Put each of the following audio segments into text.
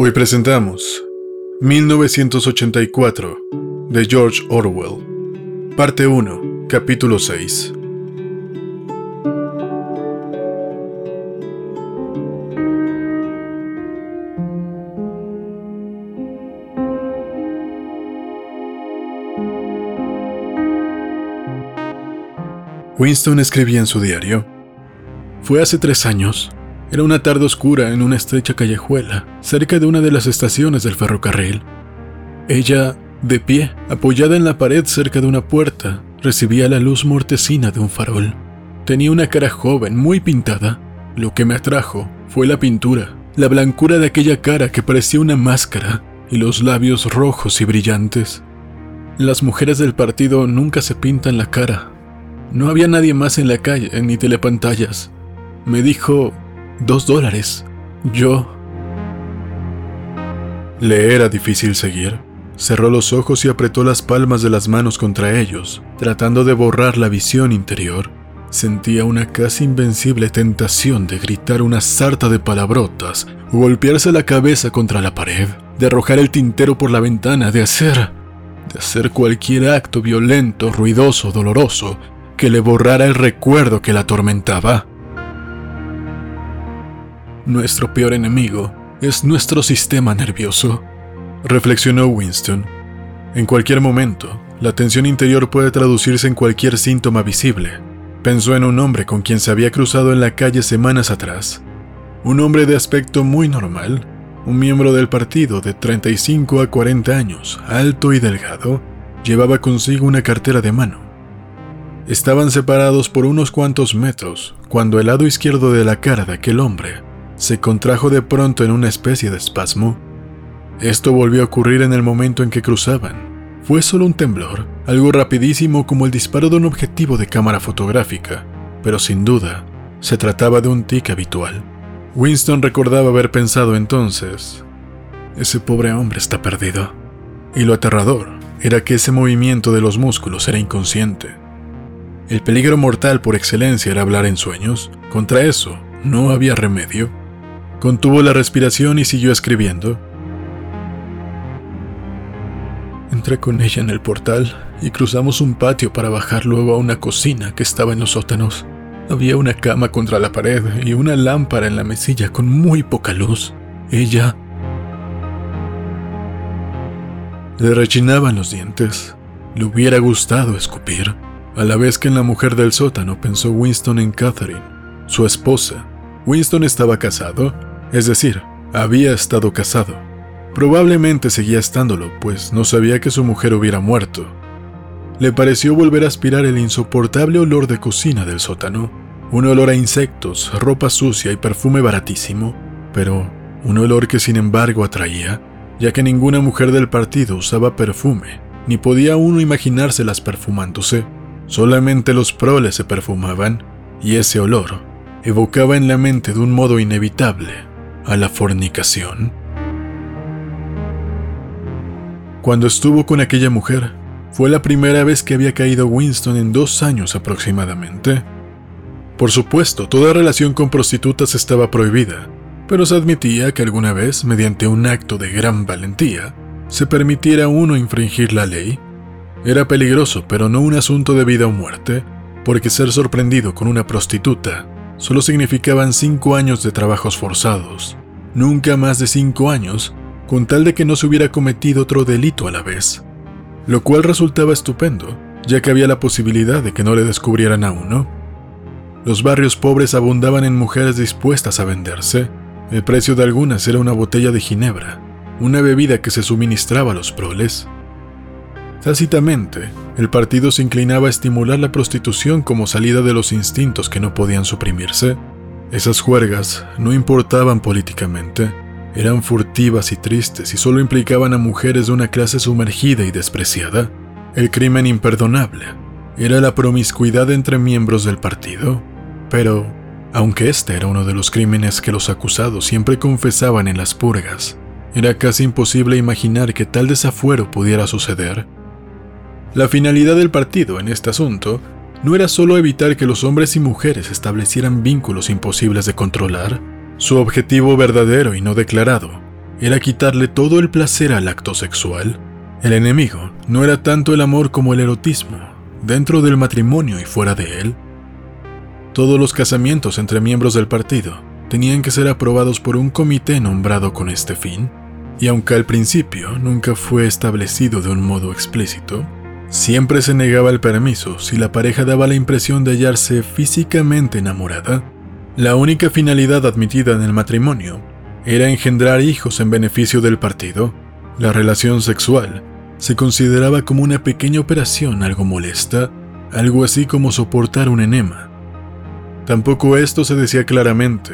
Hoy presentamos 1984 de George Orwell, parte 1, capítulo 6. Winston escribía en su diario. Fue hace tres años. Era una tarde oscura en una estrecha callejuela, cerca de una de las estaciones del ferrocarril. Ella, de pie, apoyada en la pared cerca de una puerta, recibía la luz mortecina de un farol. Tenía una cara joven, muy pintada. Lo que me atrajo fue la pintura, la blancura de aquella cara que parecía una máscara y los labios rojos y brillantes. Las mujeres del partido nunca se pintan la cara, no había nadie más en la calle, ni telepantallas. Me dijo dos dólares. Yo... Le era difícil seguir. Cerró los ojos y apretó las palmas de las manos contra ellos, tratando de borrar la visión interior. Sentía una casi invencible tentación de gritar una sarta de palabrotas, golpearse la cabeza contra la pared, de arrojar el tintero por la ventana, de hacer... de hacer cualquier acto violento, ruidoso, doloroso, que le borrara el recuerdo que la atormentaba. Nuestro peor enemigo es nuestro sistema nervioso, reflexionó Winston. En cualquier momento, la tensión interior puede traducirse en cualquier síntoma visible. Pensó en un hombre con quien se había cruzado en la calle semanas atrás. Un hombre de aspecto muy normal, un miembro del partido de 35 a 40 años, alto y delgado, llevaba consigo una cartera de mano. Estaban separados por unos cuantos metros cuando el lado izquierdo de la cara de aquel hombre se contrajo de pronto en una especie de espasmo. Esto volvió a ocurrir en el momento en que cruzaban. Fue solo un temblor, algo rapidísimo como el disparo de un objetivo de cámara fotográfica, pero sin duda se trataba de un tic habitual. Winston recordaba haber pensado entonces, ese pobre hombre está perdido. Y lo aterrador era que ese movimiento de los músculos era inconsciente. El peligro mortal por excelencia era hablar en sueños. Contra eso, no había remedio. Contuvo la respiración y siguió escribiendo. Entré con ella en el portal y cruzamos un patio para bajar luego a una cocina que estaba en los sótanos. Había una cama contra la pared y una lámpara en la mesilla con muy poca luz. Ella... Le rechinaban los dientes. Le hubiera gustado escupir. A la vez que en la mujer del sótano pensó Winston en Catherine, su esposa. Winston estaba casado, es decir, había estado casado. Probablemente seguía estándolo, pues no sabía que su mujer hubiera muerto. Le pareció volver a aspirar el insoportable olor de cocina del sótano, un olor a insectos, ropa sucia y perfume baratísimo, pero un olor que sin embargo atraía, ya que ninguna mujer del partido usaba perfume, ni podía uno imaginárselas perfumándose. Solamente los proles se perfumaban y ese olor evocaba en la mente de un modo inevitable a la fornicación. Cuando estuvo con aquella mujer, fue la primera vez que había caído Winston en dos años aproximadamente. Por supuesto, toda relación con prostitutas estaba prohibida, pero se admitía que alguna vez, mediante un acto de gran valentía, se permitiera uno infringir la ley era peligroso, pero no un asunto de vida o muerte, porque ser sorprendido con una prostituta solo significaban cinco años de trabajos forzados, nunca más de cinco años, con tal de que no se hubiera cometido otro delito a la vez, lo cual resultaba estupendo, ya que había la posibilidad de que no le descubrieran a uno. Los barrios pobres abundaban en mujeres dispuestas a venderse, el precio de algunas era una botella de ginebra, una bebida que se suministraba a los proles, Tácitamente, el partido se inclinaba a estimular la prostitución como salida de los instintos que no podían suprimirse. Esas juergas no importaban políticamente, eran furtivas y tristes y solo implicaban a mujeres de una clase sumergida y despreciada. El crimen imperdonable era la promiscuidad entre miembros del partido. Pero, aunque este era uno de los crímenes que los acusados siempre confesaban en las purgas, era casi imposible imaginar que tal desafuero pudiera suceder la finalidad del partido en este asunto no era solo evitar que los hombres y mujeres establecieran vínculos imposibles de controlar, su objetivo verdadero y no declarado era quitarle todo el placer al acto sexual. El enemigo no era tanto el amor como el erotismo, dentro del matrimonio y fuera de él. Todos los casamientos entre miembros del partido tenían que ser aprobados por un comité nombrado con este fin, y aunque al principio nunca fue establecido de un modo explícito, siempre se negaba el permiso si la pareja daba la impresión de hallarse físicamente enamorada. La única finalidad admitida en el matrimonio era engendrar hijos en beneficio del partido. La relación sexual se consideraba como una pequeña operación algo molesta, algo así como soportar un enema. Tampoco esto se decía claramente,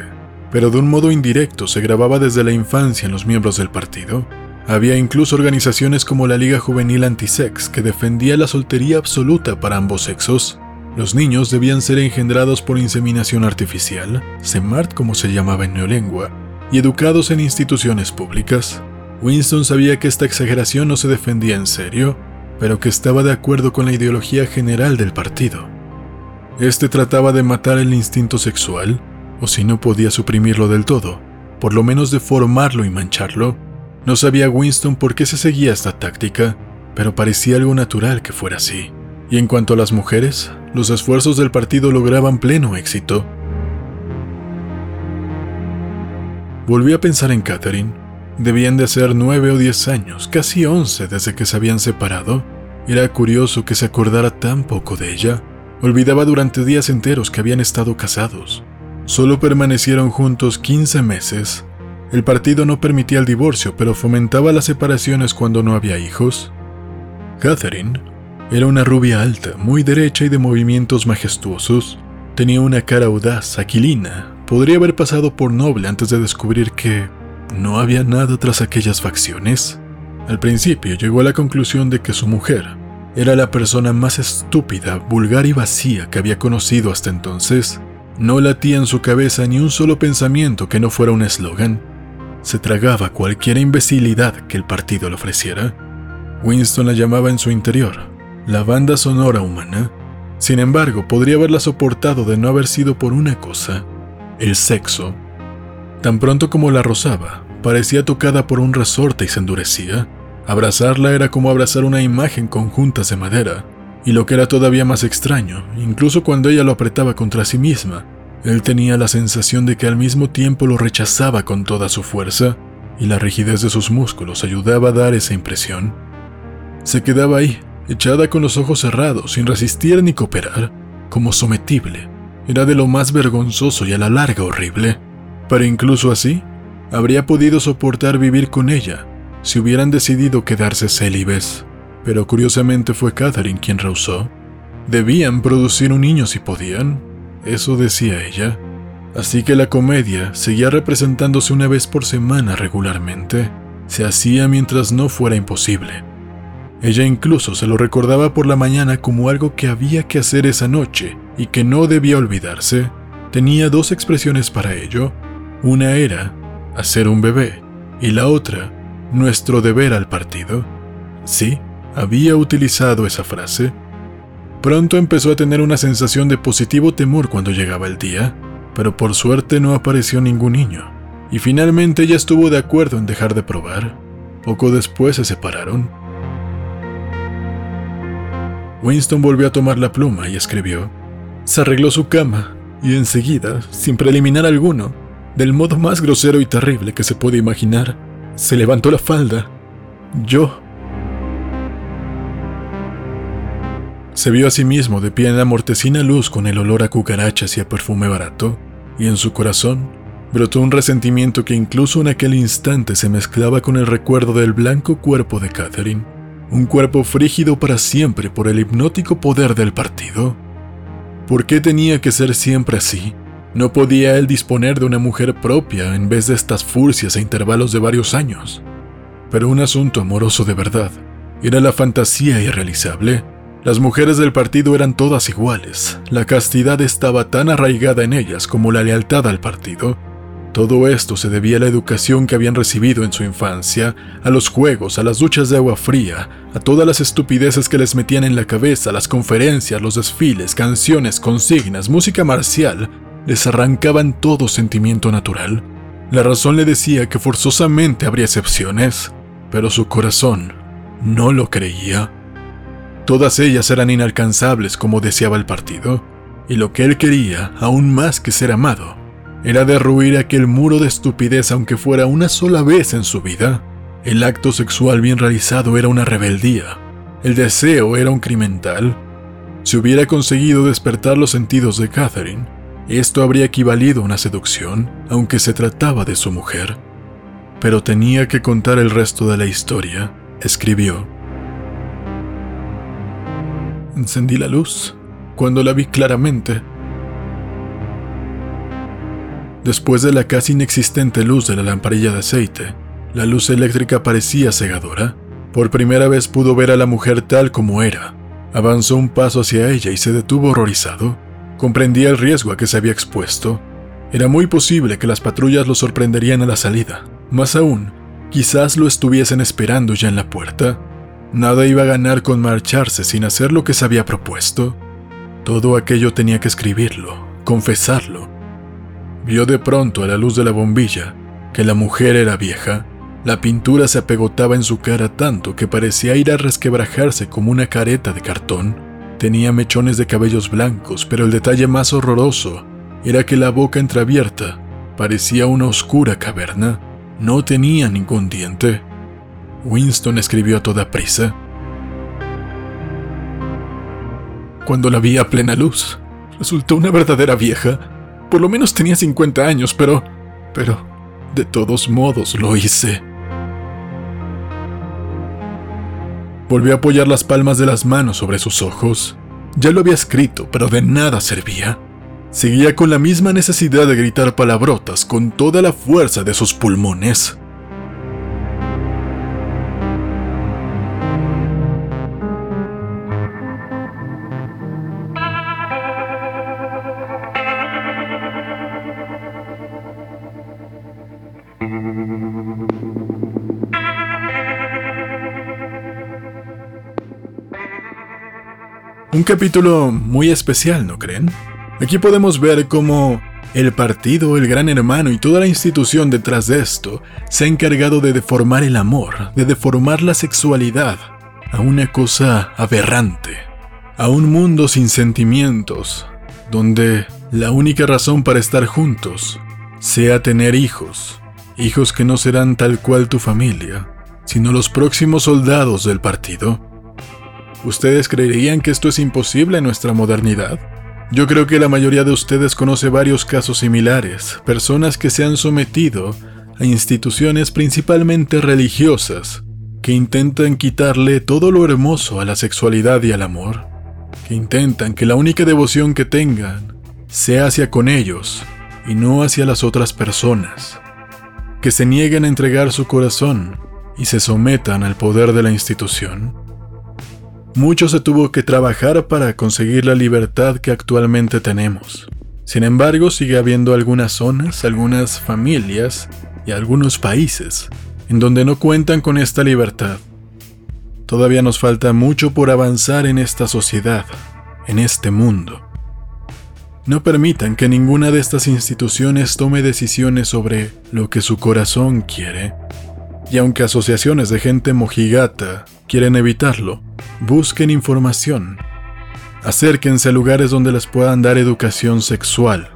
pero de un modo indirecto se grababa desde la infancia en los miembros del partido. Había incluso organizaciones como la Liga Juvenil Antisex que defendía la soltería absoluta para ambos sexos. Los niños debían ser engendrados por inseminación artificial, SEMART como se llamaba en neolengua, y educados en instituciones públicas. Winston sabía que esta exageración no se defendía en serio, pero que estaba de acuerdo con la ideología general del partido. Este trataba de matar el instinto sexual, o si no podía suprimirlo del todo, por lo menos deformarlo y mancharlo. No sabía Winston por qué se seguía esta táctica, pero parecía algo natural que fuera así. Y en cuanto a las mujeres, los esfuerzos del partido lograban pleno éxito. Volví a pensar en Catherine. Debían de ser nueve o diez años, casi once desde que se habían separado. Era curioso que se acordara tan poco de ella. Olvidaba durante días enteros que habían estado casados. Solo permanecieron juntos 15 meses. El partido no permitía el divorcio, pero fomentaba las separaciones cuando no había hijos. Catherine era una rubia alta, muy derecha y de movimientos majestuosos. Tenía una cara audaz, aquilina. Podría haber pasado por noble antes de descubrir que no había nada tras aquellas facciones. Al principio llegó a la conclusión de que su mujer era la persona más estúpida, vulgar y vacía que había conocido hasta entonces. No latía en su cabeza ni un solo pensamiento que no fuera un eslogan. Se tragaba cualquier imbecilidad que el partido le ofreciera. Winston la llamaba en su interior la banda sonora humana. Sin embargo, podría haberla soportado de no haber sido por una cosa, el sexo. Tan pronto como la rozaba, parecía tocada por un resorte y se endurecía. Abrazarla era como abrazar una imagen con juntas de madera. Y lo que era todavía más extraño, incluso cuando ella lo apretaba contra sí misma, él tenía la sensación de que al mismo tiempo lo rechazaba con toda su fuerza, y la rigidez de sus músculos ayudaba a dar esa impresión. Se quedaba ahí, echada con los ojos cerrados, sin resistir ni cooperar, como sometible. Era de lo más vergonzoso y a la larga horrible. Pero incluso así, habría podido soportar vivir con ella si hubieran decidido quedarse célibes pero curiosamente fue Catherine quien rehusó. Debían producir un niño si podían, eso decía ella. Así que la comedia seguía representándose una vez por semana regularmente. Se hacía mientras no fuera imposible. Ella incluso se lo recordaba por la mañana como algo que había que hacer esa noche y que no debía olvidarse. Tenía dos expresiones para ello. Una era hacer un bebé y la otra nuestro deber al partido. Sí, había utilizado esa frase. Pronto empezó a tener una sensación de positivo temor cuando llegaba el día, pero por suerte no apareció ningún niño, y finalmente ella estuvo de acuerdo en dejar de probar. Poco después se separaron. Winston volvió a tomar la pluma y escribió. Se arregló su cama, y enseguida, sin preliminar alguno, del modo más grosero y terrible que se puede imaginar, se levantó la falda. Yo Se vio a sí mismo de pie en la mortecina luz con el olor a cucarachas y a perfume barato, y en su corazón brotó un resentimiento que incluso en aquel instante se mezclaba con el recuerdo del blanco cuerpo de Catherine, un cuerpo frígido para siempre por el hipnótico poder del partido. ¿Por qué tenía que ser siempre así? No podía él disponer de una mujer propia en vez de estas furcias a intervalos de varios años. Pero un asunto amoroso de verdad era la fantasía irrealizable las mujeres del partido eran todas iguales, la castidad estaba tan arraigada en ellas como la lealtad al partido. Todo esto se debía a la educación que habían recibido en su infancia, a los juegos, a las duchas de agua fría, a todas las estupideces que les metían en la cabeza, las conferencias, los desfiles, canciones, consignas, música marcial, les arrancaban todo sentimiento natural. La razón le decía que forzosamente habría excepciones, pero su corazón no lo creía. Todas ellas eran inalcanzables como deseaba el partido, y lo que él quería, aún más que ser amado, era derruir aquel muro de estupidez aunque fuera una sola vez en su vida. El acto sexual bien realizado era una rebeldía, el deseo era un criminal. Si hubiera conseguido despertar los sentidos de Catherine, esto habría equivalido a una seducción, aunque se trataba de su mujer. Pero tenía que contar el resto de la historia, escribió. Encendí la luz cuando la vi claramente. Después de la casi inexistente luz de la lamparilla de aceite, la luz eléctrica parecía cegadora. Por primera vez pudo ver a la mujer tal como era. Avanzó un paso hacia ella y se detuvo horrorizado. Comprendía el riesgo a que se había expuesto. Era muy posible que las patrullas lo sorprenderían a la salida. Más aún, quizás lo estuviesen esperando ya en la puerta. Nada iba a ganar con marcharse sin hacer lo que se había propuesto. Todo aquello tenía que escribirlo, confesarlo. Vio de pronto a la luz de la bombilla que la mujer era vieja la pintura se apegotaba en su cara tanto que parecía ir a resquebrajarse como una careta de cartón. Tenía mechones de cabellos blancos, pero el detalle más horroroso era que la boca entreabierta parecía una oscura caverna. No tenía ningún diente. Winston escribió a toda prisa. Cuando la vi a plena luz, resultó una verdadera vieja. Por lo menos tenía 50 años, pero... pero... De todos modos lo hice. Volvió a apoyar las palmas de las manos sobre sus ojos. Ya lo había escrito, pero de nada servía. Seguía con la misma necesidad de gritar palabrotas con toda la fuerza de sus pulmones. Un capítulo muy especial, ¿no creen? Aquí podemos ver cómo el partido, el gran hermano y toda la institución detrás de esto se ha encargado de deformar el amor, de deformar la sexualidad a una cosa aberrante, a un mundo sin sentimientos, donde la única razón para estar juntos sea tener hijos, hijos que no serán tal cual tu familia, sino los próximos soldados del partido. ¿Ustedes creerían que esto es imposible en nuestra modernidad? Yo creo que la mayoría de ustedes conoce varios casos similares, personas que se han sometido a instituciones principalmente religiosas, que intentan quitarle todo lo hermoso a la sexualidad y al amor, que intentan que la única devoción que tengan sea hacia con ellos y no hacia las otras personas, que se niegan a entregar su corazón y se sometan al poder de la institución. Mucho se tuvo que trabajar para conseguir la libertad que actualmente tenemos. Sin embargo, sigue habiendo algunas zonas, algunas familias y algunos países en donde no cuentan con esta libertad. Todavía nos falta mucho por avanzar en esta sociedad, en este mundo. No permitan que ninguna de estas instituciones tome decisiones sobre lo que su corazón quiere. Y aunque asociaciones de gente mojigata quieren evitarlo, busquen información. Acérquense a lugares donde les puedan dar educación sexual.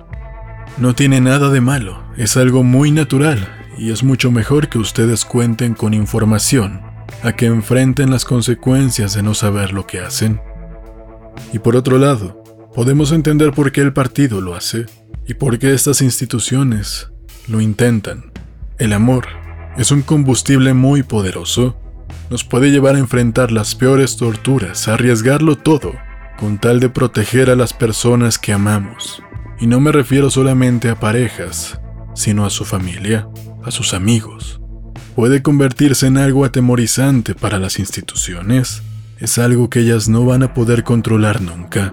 No tiene nada de malo, es algo muy natural y es mucho mejor que ustedes cuenten con información a que enfrenten las consecuencias de no saber lo que hacen. Y por otro lado, podemos entender por qué el partido lo hace y por qué estas instituciones lo intentan. El amor es un combustible muy poderoso nos puede llevar a enfrentar las peores torturas, a arriesgarlo todo, con tal de proteger a las personas que amamos. Y no me refiero solamente a parejas, sino a su familia, a sus amigos. Puede convertirse en algo atemorizante para las instituciones. Es algo que ellas no van a poder controlar nunca.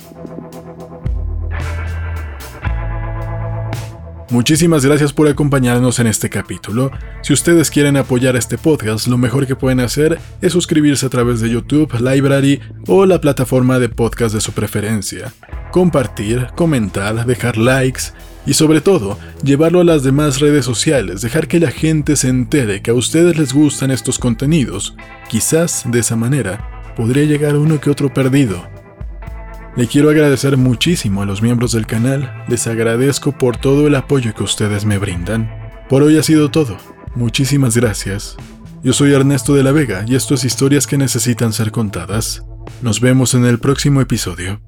Muchísimas gracias por acompañarnos en este capítulo. Si ustedes quieren apoyar este podcast, lo mejor que pueden hacer es suscribirse a través de YouTube, Library o la plataforma de podcast de su preferencia. Compartir, comentar, dejar likes Y sobre todo, llevarlo a las demás redes sociales, dejar que la gente se entere que a ustedes les gustan estos contenidos. Quizás de esa manera podría llegar uno que otro perdido. Le quiero agradecer muchísimo a los miembros del canal, les agradezco por todo el apoyo que ustedes me brindan. Por hoy ha sido todo, muchísimas gracias. Yo soy Ernesto de la Vega y esto es Historias que necesitan ser contadas. Nos vemos en el próximo episodio.